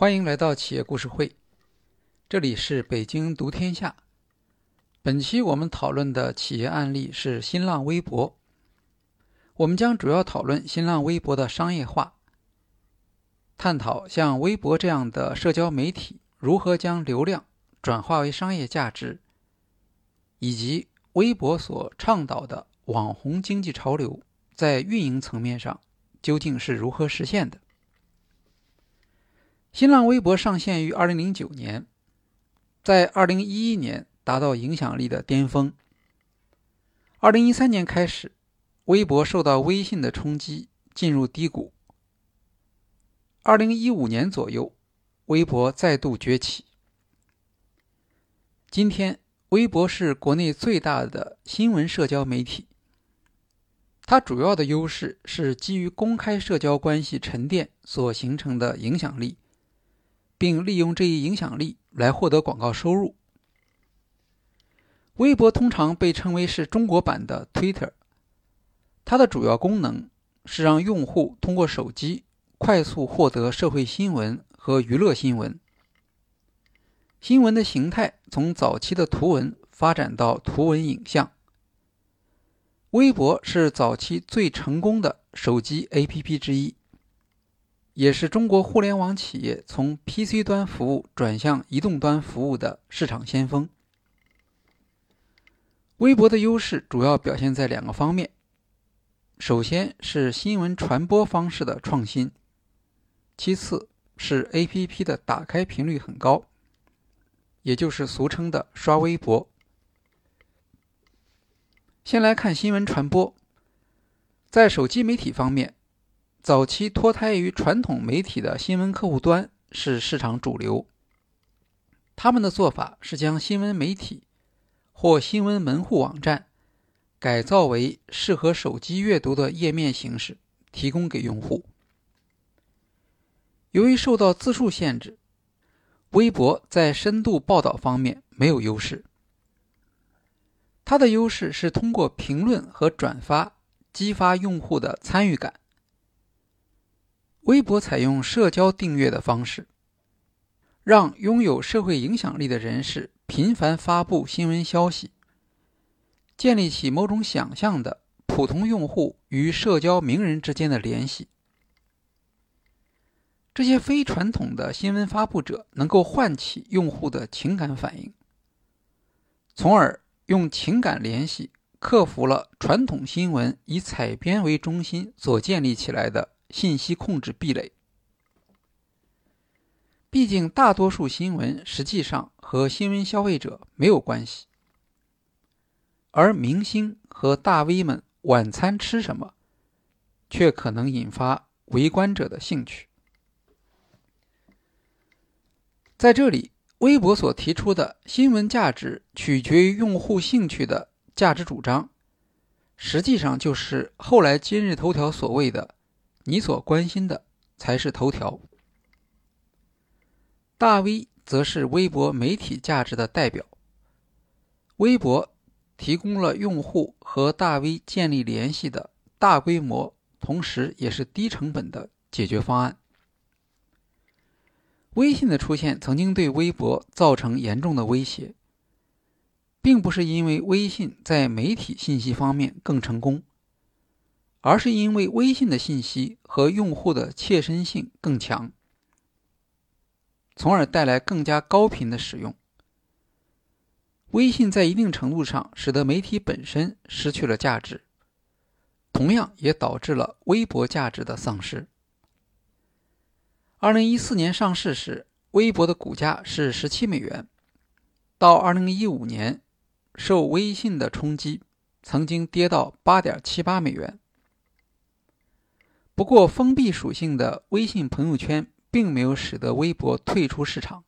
欢迎来到企业故事会，这里是北京读天下。本期我们讨论的企业案例是新浪微博。我们将主要讨论新浪微博的商业化，探讨像微博这样的社交媒体如何将流量转化为商业价值，以及微博所倡导的网红经济潮流在运营层面上究竟是如何实现的。新浪微博上线于2009年，在2011年达到影响力的巅峰。2013年开始，微博受到微信的冲击，进入低谷。2015年左右，微博再度崛起。今天，微博是国内最大的新闻社交媒体。它主要的优势是基于公开社交关系沉淀所形成的影响力。并利用这一影响力来获得广告收入。微博通常被称为是中国版的 Twitter，它的主要功能是让用户通过手机快速获得社会新闻和娱乐新闻。新闻的形态从早期的图文发展到图文影像。微博是早期最成功的手机 APP 之一。也是中国互联网企业从 PC 端服务转向移动端服务的市场先锋。微博的优势主要表现在两个方面：首先是新闻传播方式的创新，其次是 APP 的打开频率很高，也就是俗称的刷微博。先来看新闻传播，在手机媒体方面。早期脱胎于传统媒体的新闻客户端是市场主流。他们的做法是将新闻媒体或新闻门户网站改造为适合手机阅读的页面形式，提供给用户。由于受到字数限制，微博在深度报道方面没有优势。它的优势是通过评论和转发激发用户的参与感。微博采用社交订阅的方式，让拥有社会影响力的人士频繁发布新闻消息，建立起某种想象的普通用户与社交名人之间的联系。这些非传统的新闻发布者能够唤起用户的情感反应，从而用情感联系克服了传统新闻以采编为中心所建立起来的。信息控制壁垒。毕竟，大多数新闻实际上和新闻消费者没有关系，而明星和大 V 们晚餐吃什么，却可能引发围观者的兴趣。在这里，微博所提出的新闻价值取决于用户兴趣的价值主张，实际上就是后来今日头条所谓的。你所关心的才是头条。大 V 则是微博媒体价值的代表。微博提供了用户和大 V 建立联系的大规模，同时也是低成本的解决方案。微信的出现曾经对微博造成严重的威胁，并不是因为微信在媒体信息方面更成功。而是因为微信的信息和用户的切身性更强，从而带来更加高频的使用。微信在一定程度上使得媒体本身失去了价值，同样也导致了微博价值的丧失。二零一四年上市时，微博的股价是十七美元，到二零一五年，受微信的冲击，曾经跌到八点七八美元。不过，封闭属性的微信朋友圈并没有使得微博退出市场。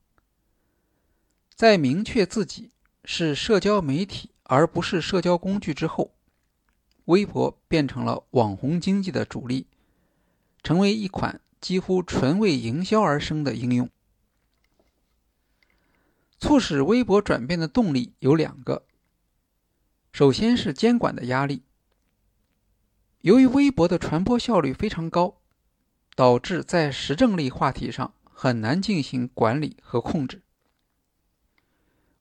在明确自己是社交媒体而不是社交工具之后，微博变成了网红经济的主力，成为一款几乎纯为营销而生的应用。促使微博转变的动力有两个，首先是监管的压力。由于微博的传播效率非常高，导致在时政类话题上很难进行管理和控制。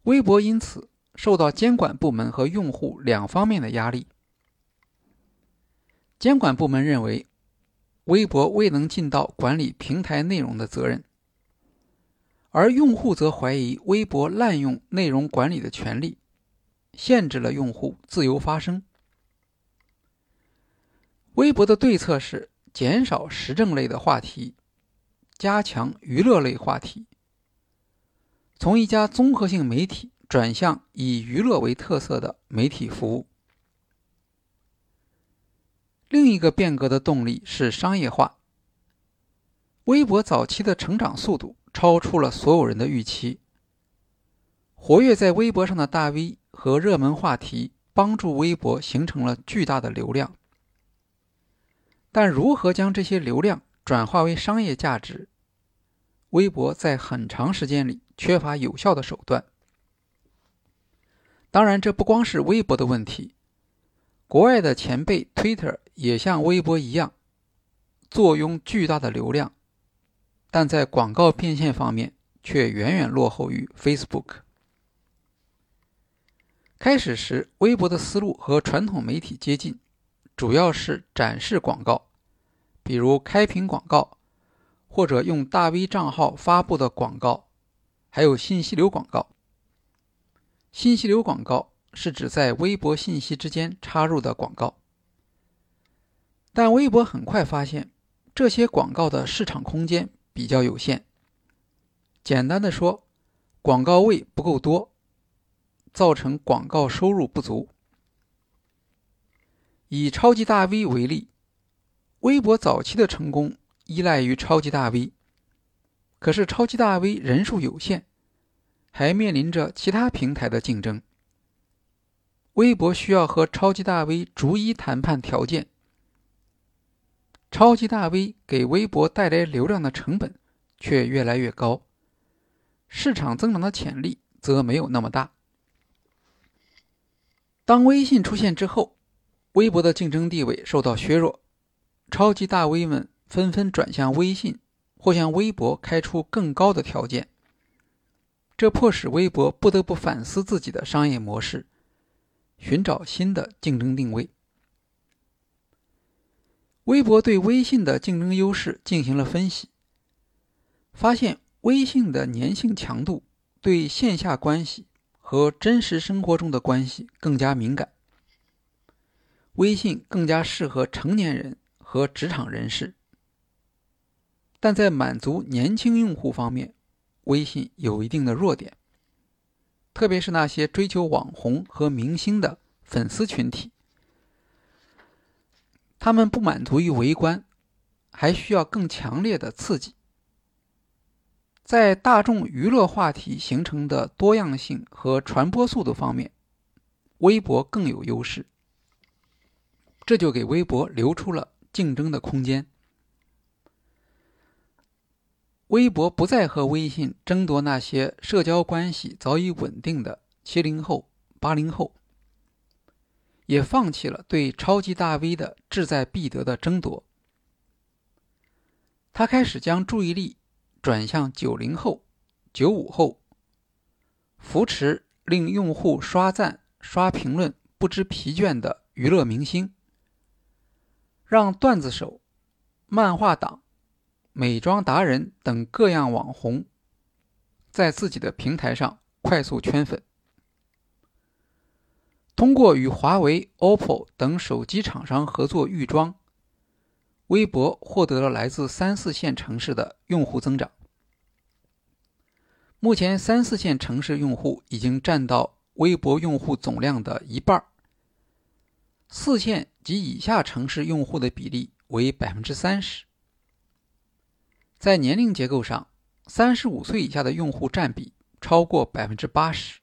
微博因此受到监管部门和用户两方面的压力。监管部门认为，微博未能尽到管理平台内容的责任，而用户则怀疑微博滥用内容管理的权利，限制了用户自由发声。微博的对策是减少时政类的话题，加强娱乐类话题。从一家综合性媒体转向以娱乐为特色的媒体服务。另一个变革的动力是商业化。微博早期的成长速度超出了所有人的预期。活跃在微博上的大 V 和热门话题帮助微博形成了巨大的流量，但如何将这些流量转化为商业价值？微博在很长时间里缺乏有效的手段。当然，这不光是微博的问题。国外的前辈 Twitter 也像微博一样，坐拥巨大的流量，但在广告变现方面却远远落后于 Facebook。开始时，微博的思路和传统媒体接近，主要是展示广告，比如开屏广告。或者用大 V 账号发布的广告，还有信息流广告。信息流广告是指在微博信息之间插入的广告，但微博很快发现这些广告的市场空间比较有限。简单的说，广告位不够多，造成广告收入不足。以超级大 V 为例，微博早期的成功。依赖于超级大 V，可是超级大 V 人数有限，还面临着其他平台的竞争。微博需要和超级大 V 逐一谈判条件，超级大 V 给微博带来流量的成本却越来越高，市场增长的潜力则没有那么大。当微信出现之后，微博的竞争地位受到削弱，超级大 V 们。纷纷转向微信，或向微博开出更高的条件，这迫使微博不得不反思自己的商业模式，寻找新的竞争定位。微博对微信的竞争优势进行了分析，发现微信的粘性强度对线下关系和真实生活中的关系更加敏感，微信更加适合成年人和职场人士。但在满足年轻用户方面，微信有一定的弱点，特别是那些追求网红和明星的粉丝群体，他们不满足于围观，还需要更强烈的刺激。在大众娱乐话题形成的多样性和传播速度方面，微博更有优势，这就给微博留出了竞争的空间。微博不再和微信争夺那些社交关系早已稳定的七零后、八零后，也放弃了对超级大 V 的志在必得的争夺。他开始将注意力转向九零后、九五后，扶持令用户刷赞、刷评论不知疲倦的娱乐明星，让段子手、漫画党。美妆达人等各样网红，在自己的平台上快速圈粉。通过与华为、OPPO 等手机厂商合作预装，微博获得了来自三四线城市的用户增长。目前，三四线城市用户已经占到微博用户总量的一半四线及以下城市用户的比例为百分之三十。在年龄结构上，三十五岁以下的用户占比超过百分之八十。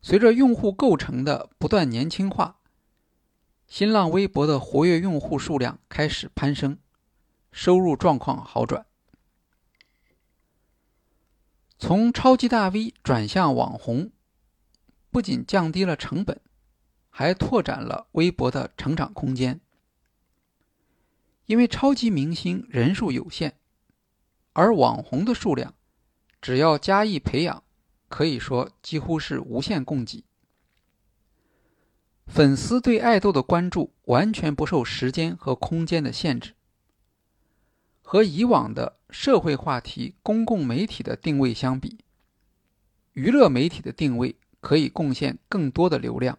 随着用户构成的不断年轻化，新浪微博的活跃用户数量开始攀升，收入状况好转。从超级大 V 转向网红，不仅降低了成本，还拓展了微博的成长空间。因为超级明星人数有限，而网红的数量，只要加以培养，可以说几乎是无限供给。粉丝对爱豆的关注完全不受时间和空间的限制。和以往的社会话题、公共媒体的定位相比，娱乐媒体的定位可以贡献更多的流量。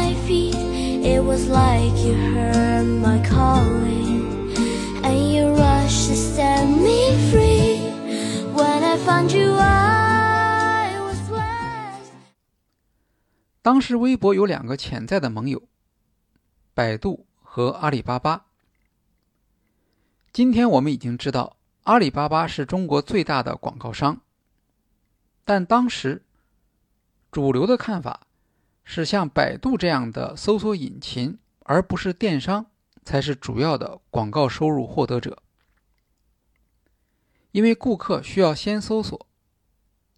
it was like you heard my calling and you rushed to set me free. When i found you i was blessed. 当时微博有两个潜在的盟友百度和阿里巴巴。今天我们已经知道阿里巴巴是中国最大的广告商但当时主流的看法是，像百度这样的搜索引擎，而不是电商，才是主要的广告收入获得者。因为顾客需要先搜索，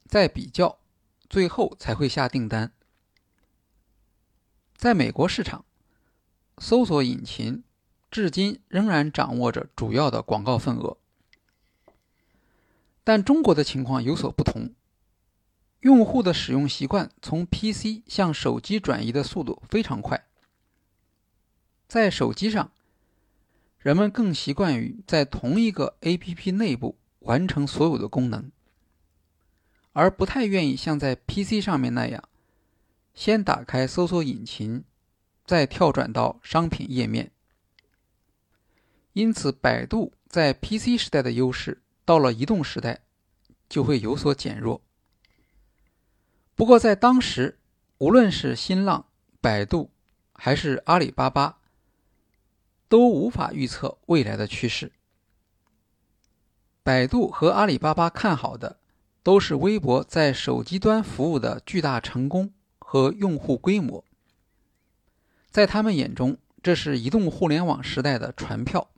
再比较，最后才会下订单。在美国市场，搜索引擎。至今仍然掌握着主要的广告份额，但中国的情况有所不同。用户的使用习惯从 PC 向手机转移的速度非常快，在手机上，人们更习惯于在同一个 APP 内部完成所有的功能，而不太愿意像在 PC 上面那样，先打开搜索引擎，再跳转到商品页面。因此，百度在 PC 时代的优势，到了移动时代就会有所减弱。不过，在当时，无论是新浪、百度还是阿里巴巴，都无法预测未来的趋势。百度和阿里巴巴看好的，都是微博在手机端服务的巨大成功和用户规模。在他们眼中，这是移动互联网时代的船票。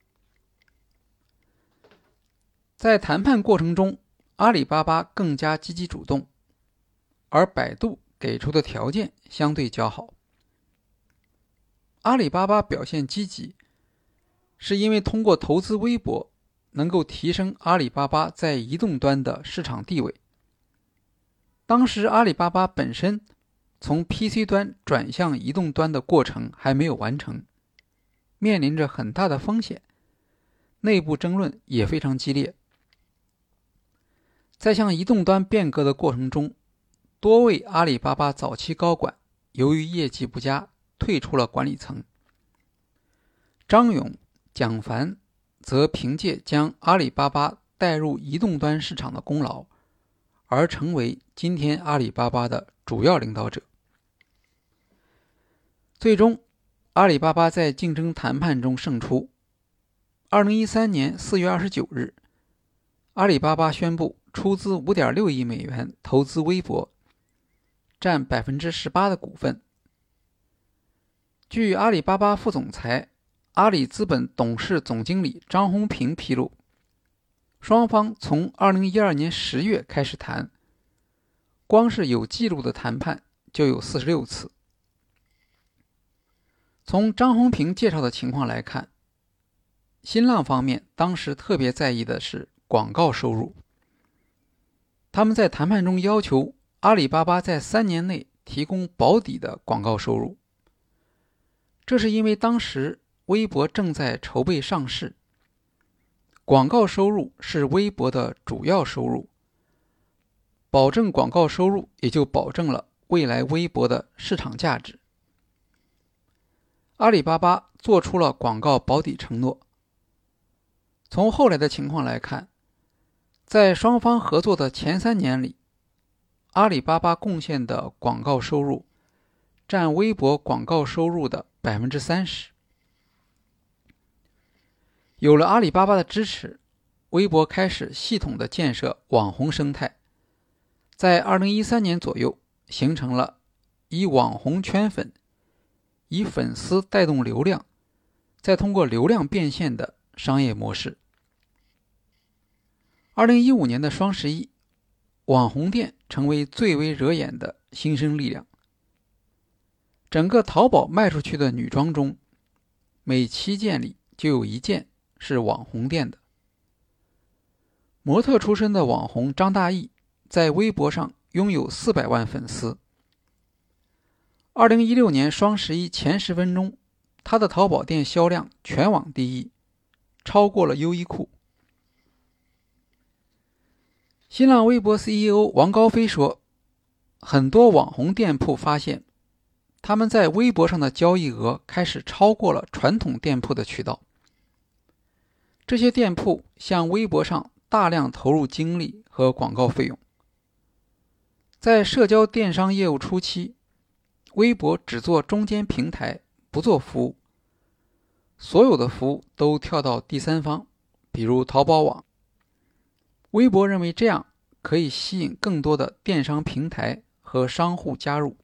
在谈判过程中，阿里巴巴更加积极主动，而百度给出的条件相对较好。阿里巴巴表现积极，是因为通过投资微博，能够提升阿里巴巴在移动端的市场地位。当时阿里巴巴本身从 PC 端转向移动端的过程还没有完成，面临着很大的风险，内部争论也非常激烈。在向移动端变革的过程中，多位阿里巴巴早期高管由于业绩不佳退出了管理层。张勇、蒋凡则凭借将阿里巴巴带入移动端市场的功劳，而成为今天阿里巴巴的主要领导者。最终，阿里巴巴在竞争谈判中胜出。二零一三年四月二十九日，阿里巴巴宣布。出资五点六亿美元投资微博，占百分之十八的股份。据阿里巴巴副总裁、阿里资本董事总经理张宏平披露，双方从二零一二年十月开始谈，光是有记录的谈判就有四十六次。从张宏平介绍的情况来看，新浪方面当时特别在意的是广告收入。他们在谈判中要求阿里巴巴在三年内提供保底的广告收入。这是因为当时微博正在筹备上市，广告收入是微博的主要收入。保证广告收入，也就保证了未来微博的市场价值。阿里巴巴做出了广告保底承诺。从后来的情况来看。在双方合作的前三年里，阿里巴巴贡献的广告收入占微博广告收入的百分之三十。有了阿里巴巴的支持，微博开始系统的建设网红生态，在二零一三年左右，形成了以网红圈粉、以粉丝带动流量，再通过流量变现的商业模式。二零一五年的双十一，网红店成为最为惹眼的新生力量。整个淘宝卖出去的女装中，每七件里就有一件是网红店的。模特出身的网红张大奕在微博上拥有四百万粉丝。二零一六年双十一前十分钟，他的淘宝店销量全网第一，超过了优衣库。新浪微博 CEO 王高飞说：“很多网红店铺发现，他们在微博上的交易额开始超过了传统店铺的渠道。这些店铺向微博上大量投入精力和广告费用。在社交电商业务初期，微博只做中间平台，不做服务，所有的服务都跳到第三方，比如淘宝网。”微博认为这样可以吸引更多的电商平台和商户加入。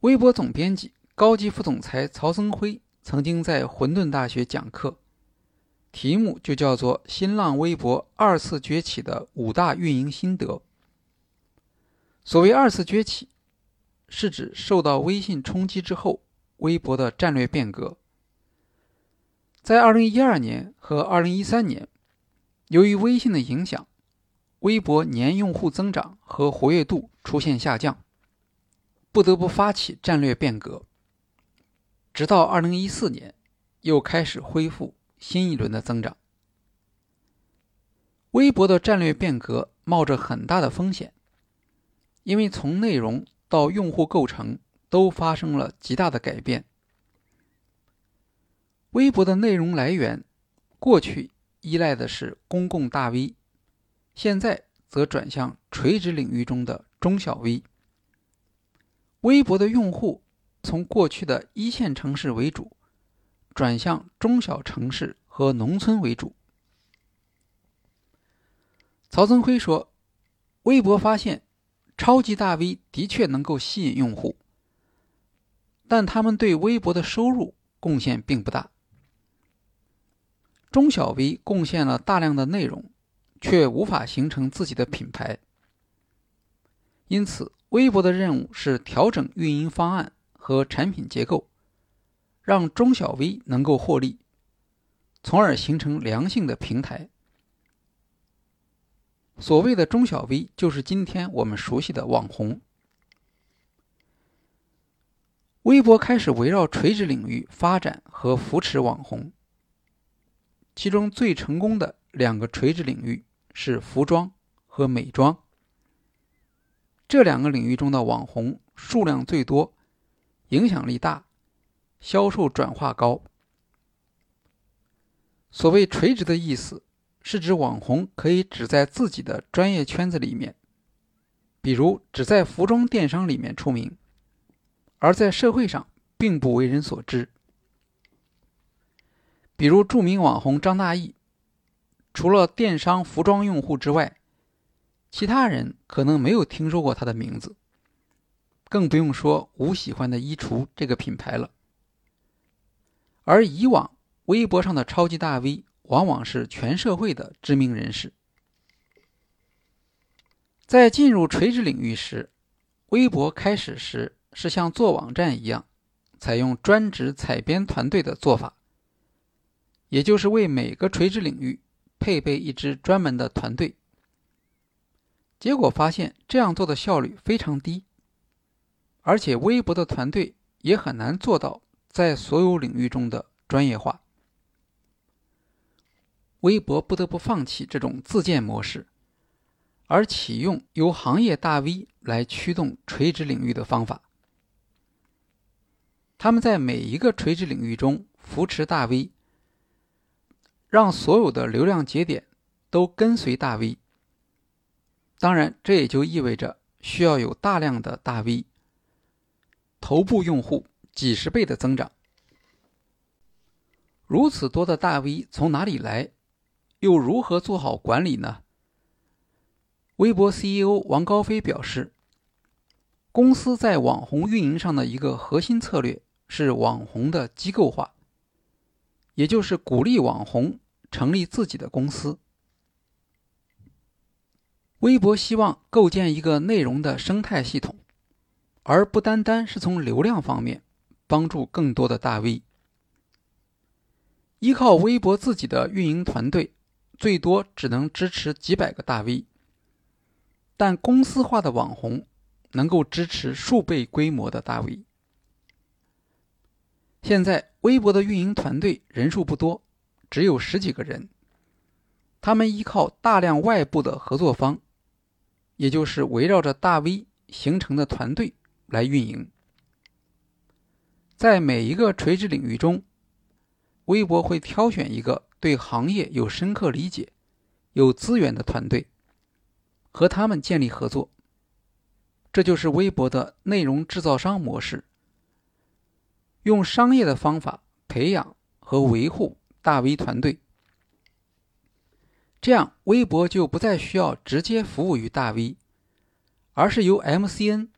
微博总编辑、高级副总裁曹增辉曾经在混沌大学讲课，题目就叫做“新浪微博二次崛起的五大运营心得”。所谓二次崛起，是指受到微信冲击之后，微博的战略变革。在二零一二年和二零一三年。由于微信的影响，微博年用户增长和活跃度出现下降，不得不发起战略变革。直到二零一四年，又开始恢复新一轮的增长。微博的战略变革冒着很大的风险，因为从内容到用户构成都发生了极大的改变。微博的内容来源，过去。依赖的是公共大 V，现在则转向垂直领域中的中小 V。微博的用户从过去的一线城市为主，转向中小城市和农村为主。曹增辉说：“微博发现，超级大 V 的确能够吸引用户，但他们对微博的收入贡献并不大。”中小 V 贡献了大量的内容，却无法形成自己的品牌。因此，微博的任务是调整运营方案和产品结构，让中小 V 能够获利，从而形成良性的平台。所谓的中小 V，就是今天我们熟悉的网红。微博开始围绕垂直领域发展和扶持网红。其中最成功的两个垂直领域是服装和美妆。这两个领域中的网红数量最多，影响力大，销售转化高。所谓垂直的意思，是指网红可以只在自己的专业圈子里面，比如只在服装电商里面出名，而在社会上并不为人所知。比如著名网红张大奕，除了电商服装用户之外，其他人可能没有听说过他的名字，更不用说“吾喜欢的衣橱”这个品牌了。而以往微博上的超级大 V，往往是全社会的知名人士。在进入垂直领域时，微博开始时是像做网站一样，采用专职采编团队的做法。也就是为每个垂直领域配备一支专门的团队，结果发现这样做的效率非常低，而且微博的团队也很难做到在所有领域中的专业化。微博不得不放弃这种自建模式，而启用由行业大 V 来驱动垂直领域的方法。他们在每一个垂直领域中扶持大 V。让所有的流量节点都跟随大 V，当然，这也就意味着需要有大量的大 V，头部用户几十倍的增长。如此多的大 V 从哪里来，又如何做好管理呢？微博 CEO 王高飞表示，公司在网红运营上的一个核心策略是网红的机构化，也就是鼓励网红成立自己的公司。微博希望构建一个内容的生态系统，而不单单是从流量方面帮助更多的大 V。依靠微博自己的运营团队，最多只能支持几百个大 V。但公司化的网红能够支持数倍规模的大 V。现在微博的运营团队人数不多，只有十几个人。他们依靠大量外部的合作方，也就是围绕着大 V 形成的团队来运营。在每一个垂直领域中，微博会挑选一个对行业有深刻理解、有资源的团队。和他们建立合作，这就是微博的内容制造商模式。用商业的方法培养和维护大 V 团队，这样微博就不再需要直接服务于大 V，而是由 MCN，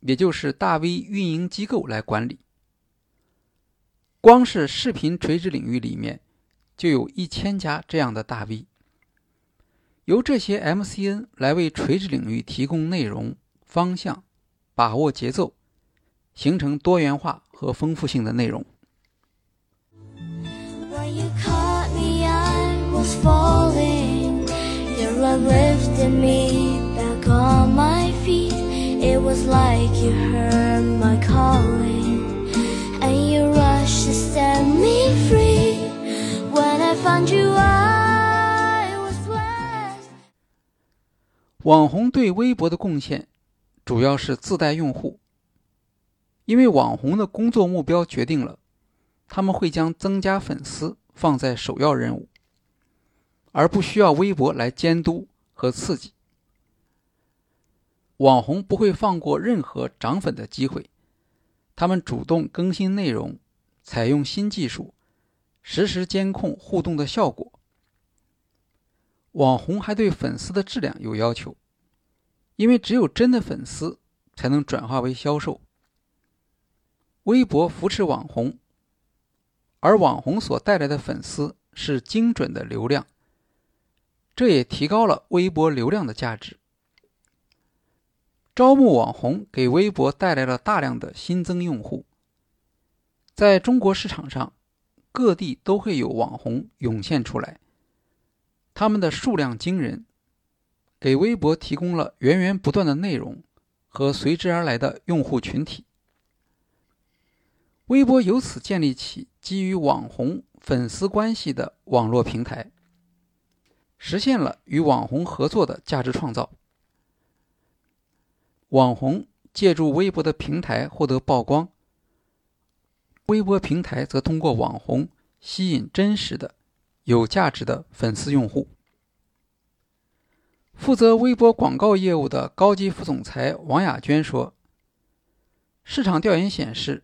也就是大 V 运营机构来管理。光是视频垂直领域里面，就有一千家这样的大 V。由这些 MCN 来为垂直领域提供内容方向，把握节奏，形成多元化和丰富性的内容。网红对微博的贡献，主要是自带用户。因为网红的工作目标决定了，他们会将增加粉丝放在首要任务，而不需要微博来监督和刺激。网红不会放过任何涨粉的机会，他们主动更新内容，采用新技术，实时监控互动的效果。网红还对粉丝的质量有要求，因为只有真的粉丝才能转化为销售。微博扶持网红，而网红所带来的粉丝是精准的流量，这也提高了微博流量的价值。招募网红给微博带来了大量的新增用户。在中国市场上，各地都会有网红涌现出来。他们的数量惊人，给微博提供了源源不断的内容和随之而来的用户群体。微博由此建立起基于网红粉丝关系的网络平台，实现了与网红合作的价值创造。网红借助微博的平台获得曝光，微博平台则通过网红吸引真实的。有价值的粉丝用户。负责微博广告业务的高级副总裁王雅娟说：“市场调研显示，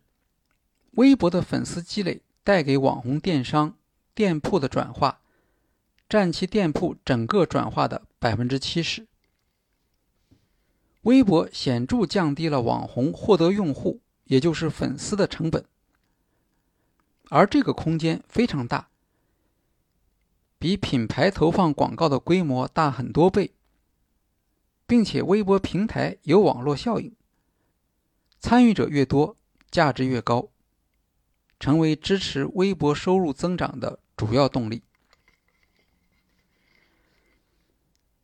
微博的粉丝积累带给网红电商店铺的转化，占其店铺整个转化的百分之七十。微博显著降低了网红获得用户，也就是粉丝的成本，而这个空间非常大。”比品牌投放广告的规模大很多倍，并且微博平台有网络效应，参与者越多，价值越高，成为支持微博收入增长的主要动力。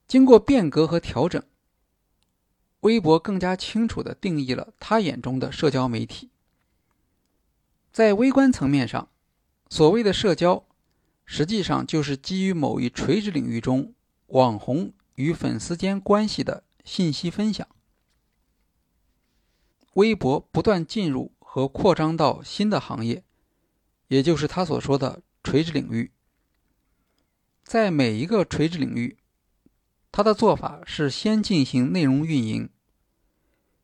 经过变革和调整，微博更加清楚地定义了他眼中的社交媒体。在微观层面上，所谓的社交。实际上就是基于某一垂直领域中网红与粉丝间关系的信息分享。微博不断进入和扩张到新的行业，也就是他所说的垂直领域。在每一个垂直领域，他的做法是先进行内容运营，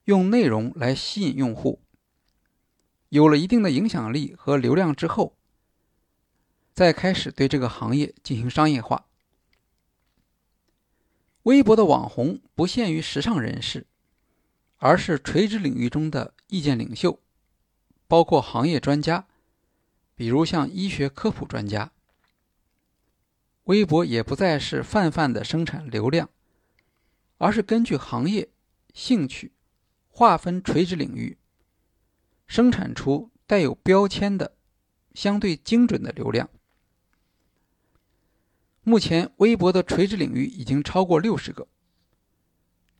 用内容来吸引用户，有了一定的影响力和流量之后。再开始对这个行业进行商业化，微博的网红不限于时尚人士，而是垂直领域中的意见领袖，包括行业专家，比如像医学科普专家。微博也不再是泛泛的生产流量，而是根据行业、兴趣划分垂直领域，生产出带有标签的、相对精准的流量。目前，微博的垂直领域已经超过六十个。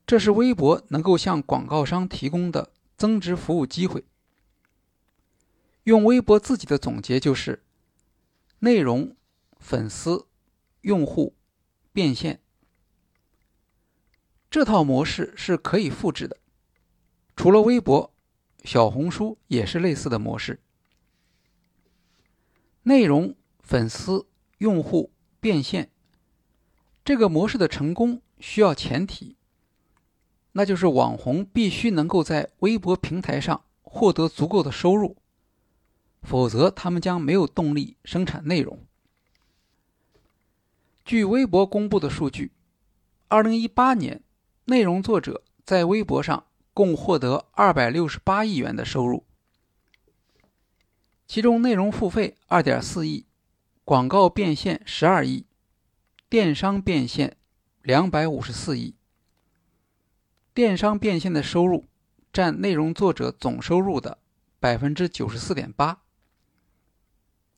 这是微博能够向广告商提供的增值服务机会。用微博自己的总结就是：内容、粉丝、用户、变现。这套模式是可以复制的。除了微博，小红书也是类似的模式。内容、粉丝、用户。变现这个模式的成功需要前提，那就是网红必须能够在微博平台上获得足够的收入，否则他们将没有动力生产内容。据微博公布的数据，二零一八年内容作者在微博上共获得二百六十八亿元的收入，其中内容付费二点四亿。广告变现十二亿，电商变现两百五十四亿。电商变现的收入占内容作者总收入的百分之九十四点八。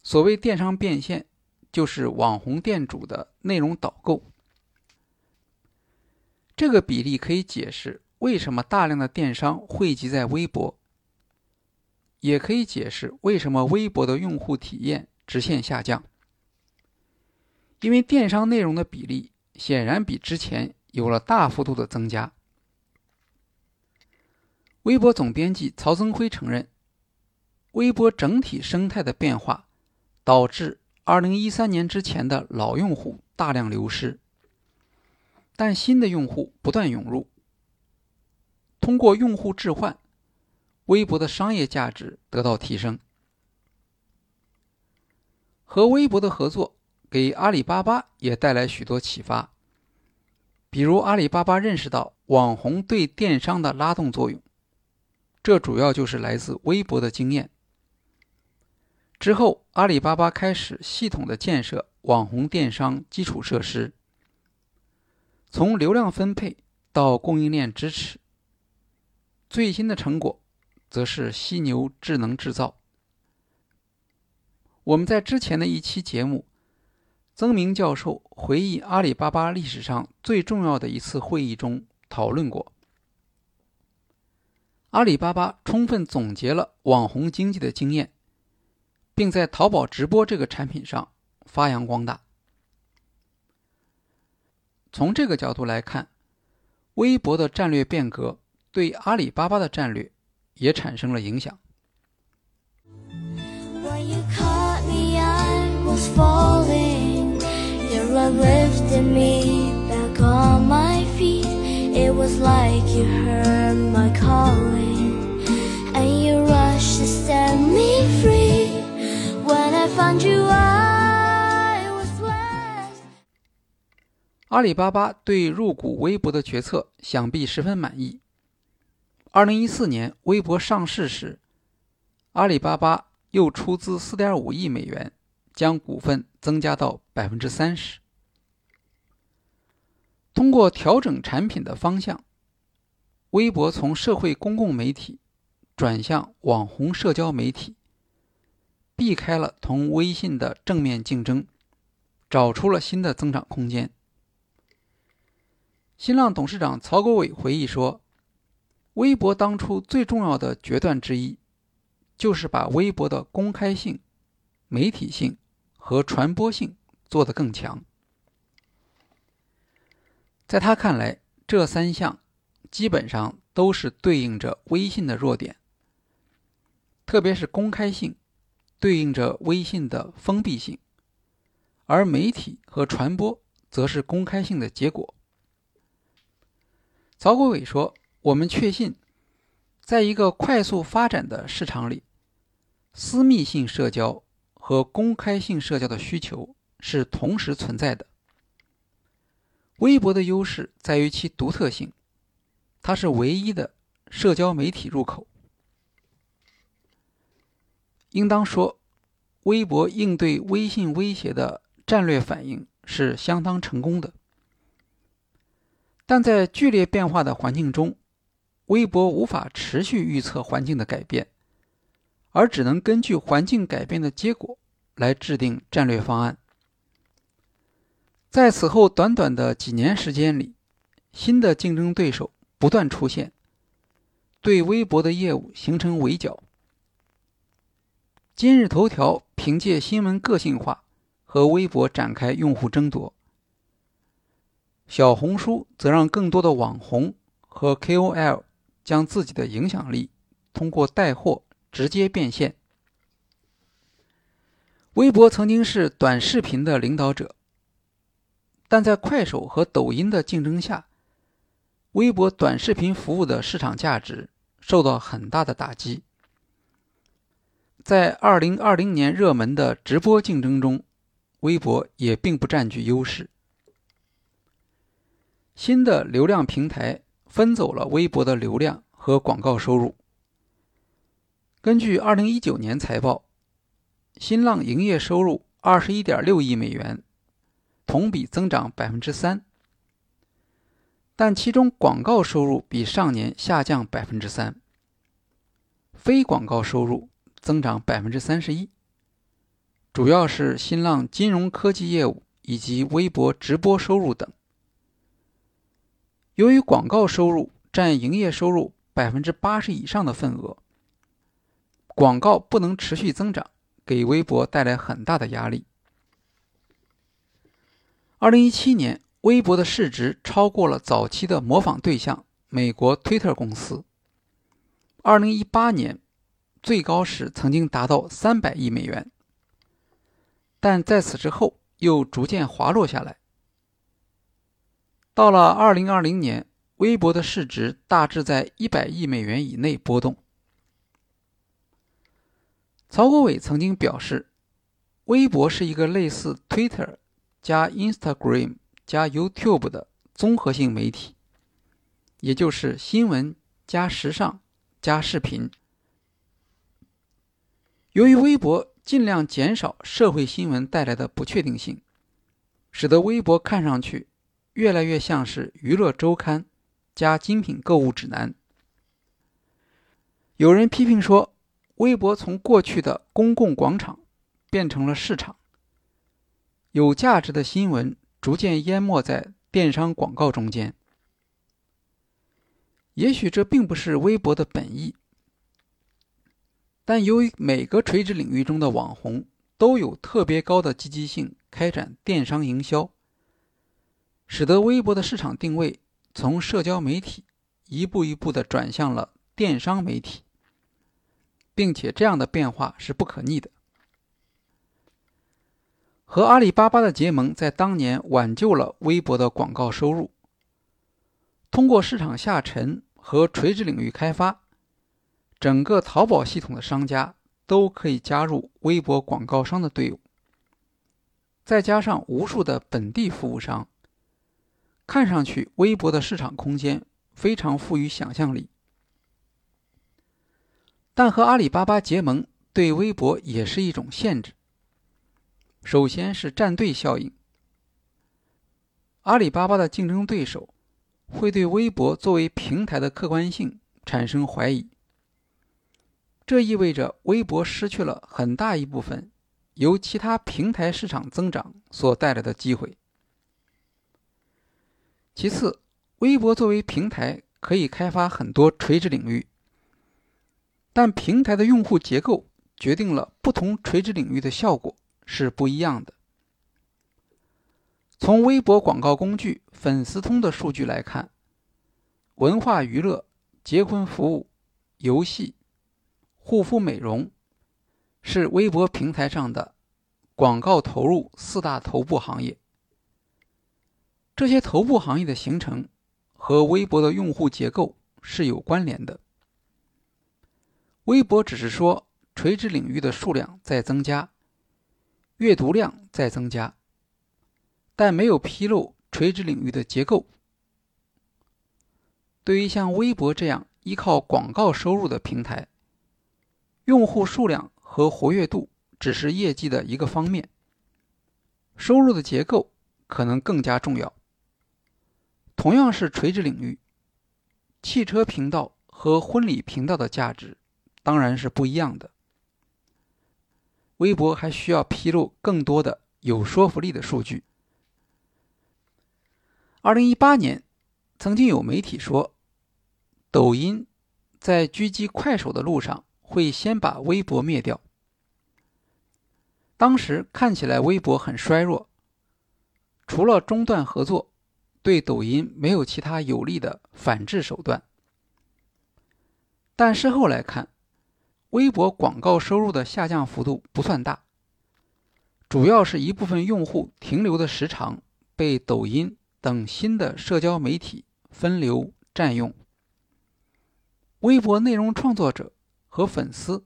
所谓电商变现，就是网红店主的内容导购。这个比例可以解释为什么大量的电商汇集在微博，也可以解释为什么微博的用户体验直线下降。因为电商内容的比例显然比之前有了大幅度的增加。微博总编辑曹增辉承认，微博整体生态的变化导致2013年之前的老用户大量流失，但新的用户不断涌入。通过用户置换，微博的商业价值得到提升。和微博的合作。给阿里巴巴也带来许多启发，比如阿里巴巴认识到网红对电商的拉动作用，这主要就是来自微博的经验。之后，阿里巴巴开始系统的建设网红电商基础设施，从流量分配到供应链支持。最新的成果，则是犀牛智能制造。我们在之前的一期节目。曾明教授回忆阿里巴巴历史上最重要的一次会议中讨论过，阿里巴巴充分总结了网红经济的经验，并在淘宝直播这个产品上发扬光大。从这个角度来看，微博的战略变革对阿里巴巴的战略也产生了影响。阿里巴巴对入股微博的决策想必十分满意。二零一四年微博上市时，阿里巴巴又出资四点五亿美元，将股份增加到百分之三十。通过调整产品的方向，微博从社会公共媒体转向网红社交媒体，避开了同微信的正面竞争，找出了新的增长空间。新浪董事长曹国伟回忆说：“微博当初最重要的决断之一，就是把微博的公开性、媒体性和传播性做得更强。”在他看来，这三项基本上都是对应着微信的弱点，特别是公开性对应着微信的封闭性，而媒体和传播则是公开性的结果。曹国伟说：“我们确信，在一个快速发展的市场里，私密性社交和公开性社交的需求是同时存在的。”微博的优势在于其独特性，它是唯一的社交媒体入口。应当说，微博应对微信威胁的战略反应是相当成功的。但在剧烈变化的环境中，微博无法持续预测环境的改变，而只能根据环境改变的结果来制定战略方案。在此后短短的几年时间里，新的竞争对手不断出现，对微博的业务形成围剿。今日头条凭借新闻个性化和微博展开用户争夺。小红书则让更多的网红和 KOL 将自己的影响力通过带货直接变现。微博曾经是短视频的领导者，但在快手和抖音的竞争下，微博短视频服务的市场价值受到很大的打击。在2020年热门的直播竞争中，微博也并不占据优势。新的流量平台分走了微博的流量和广告收入。根据2019年财报，新浪营业收入21.6亿美元，同比增长3%，但其中广告收入比上年下降3%，非广告收入增长31%，主要是新浪金融科技业务以及微博直播收入等。由于广告收入占营业收入百分之八十以上的份额，广告不能持续增长，给微博带来很大的压力。二零一七年，微博的市值超过了早期的模仿对象美国推特公司。二零一八年，最高时曾经达到三百亿美元，但在此之后又逐渐滑落下来。到了二零二零年，微博的市值大致在一百亿美元以内波动。曹国伟曾经表示，微博是一个类似 Twitter 加 Instagram 加 YouTube 的综合性媒体，也就是新闻加时尚加视频。由于微博尽量减少社会新闻带来的不确定性，使得微博看上去。越来越像是娱乐周刊加精品购物指南。有人批评说，微博从过去的公共广场变成了市场，有价值的新闻逐渐淹没在电商广告中间。也许这并不是微博的本意，但由于每个垂直领域中的网红都有特别高的积极性开展电商营销。使得微博的市场定位从社交媒体一步一步的转向了电商媒体，并且这样的变化是不可逆的。和阿里巴巴的结盟在当年挽救了微博的广告收入。通过市场下沉和垂直领域开发，整个淘宝系统的商家都可以加入微博广告商的队伍，再加上无数的本地服务商。看上去，微博的市场空间非常富于想象力，但和阿里巴巴结盟对微博也是一种限制。首先是站队效应，阿里巴巴的竞争对手会对微博作为平台的客观性产生怀疑，这意味着微博失去了很大一部分由其他平台市场增长所带来的机会。其次，微博作为平台可以开发很多垂直领域，但平台的用户结构决定了不同垂直领域的效果是不一样的。从微博广告工具粉丝通的数据来看，文化娱乐、结婚服务、游戏、护肤美容是微博平台上的广告投入四大头部行业。这些头部行业的形成和微博的用户结构是有关联的。微博只是说垂直领域的数量在增加，阅读量在增加，但没有披露垂直领域的结构。对于像微博这样依靠广告收入的平台，用户数量和活跃度只是业绩的一个方面，收入的结构可能更加重要。同样是垂直领域，汽车频道和婚礼频道的价值当然是不一样的。微博还需要披露更多的有说服力的数据。二零一八年，曾经有媒体说，抖音在狙击快手的路上会先把微博灭掉。当时看起来微博很衰弱，除了中断合作，对抖音没有其他有力的反制手段。但事后来看。微博广告收入的下降幅度不算大，主要是一部分用户停留的时长被抖音等新的社交媒体分流占用。微博内容创作者和粉丝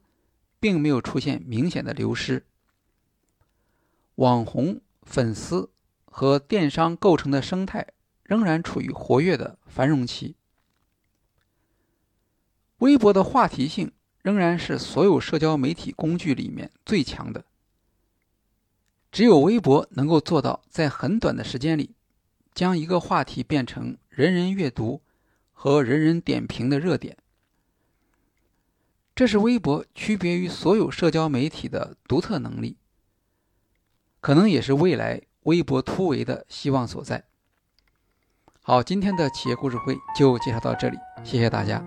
并没有出现明显的流失，网红、粉丝和电商构成的生态仍然处于活跃的繁荣期。微博的话题性。仍然是所有社交媒体工具里面最强的。只有微博能够做到在很短的时间里，将一个话题变成人人阅读和人人点评的热点。这是微博区别于所有社交媒体的独特能力，可能也是未来微博突围的希望所在。好，今天的企业故事会就介绍到这里，谢谢大家。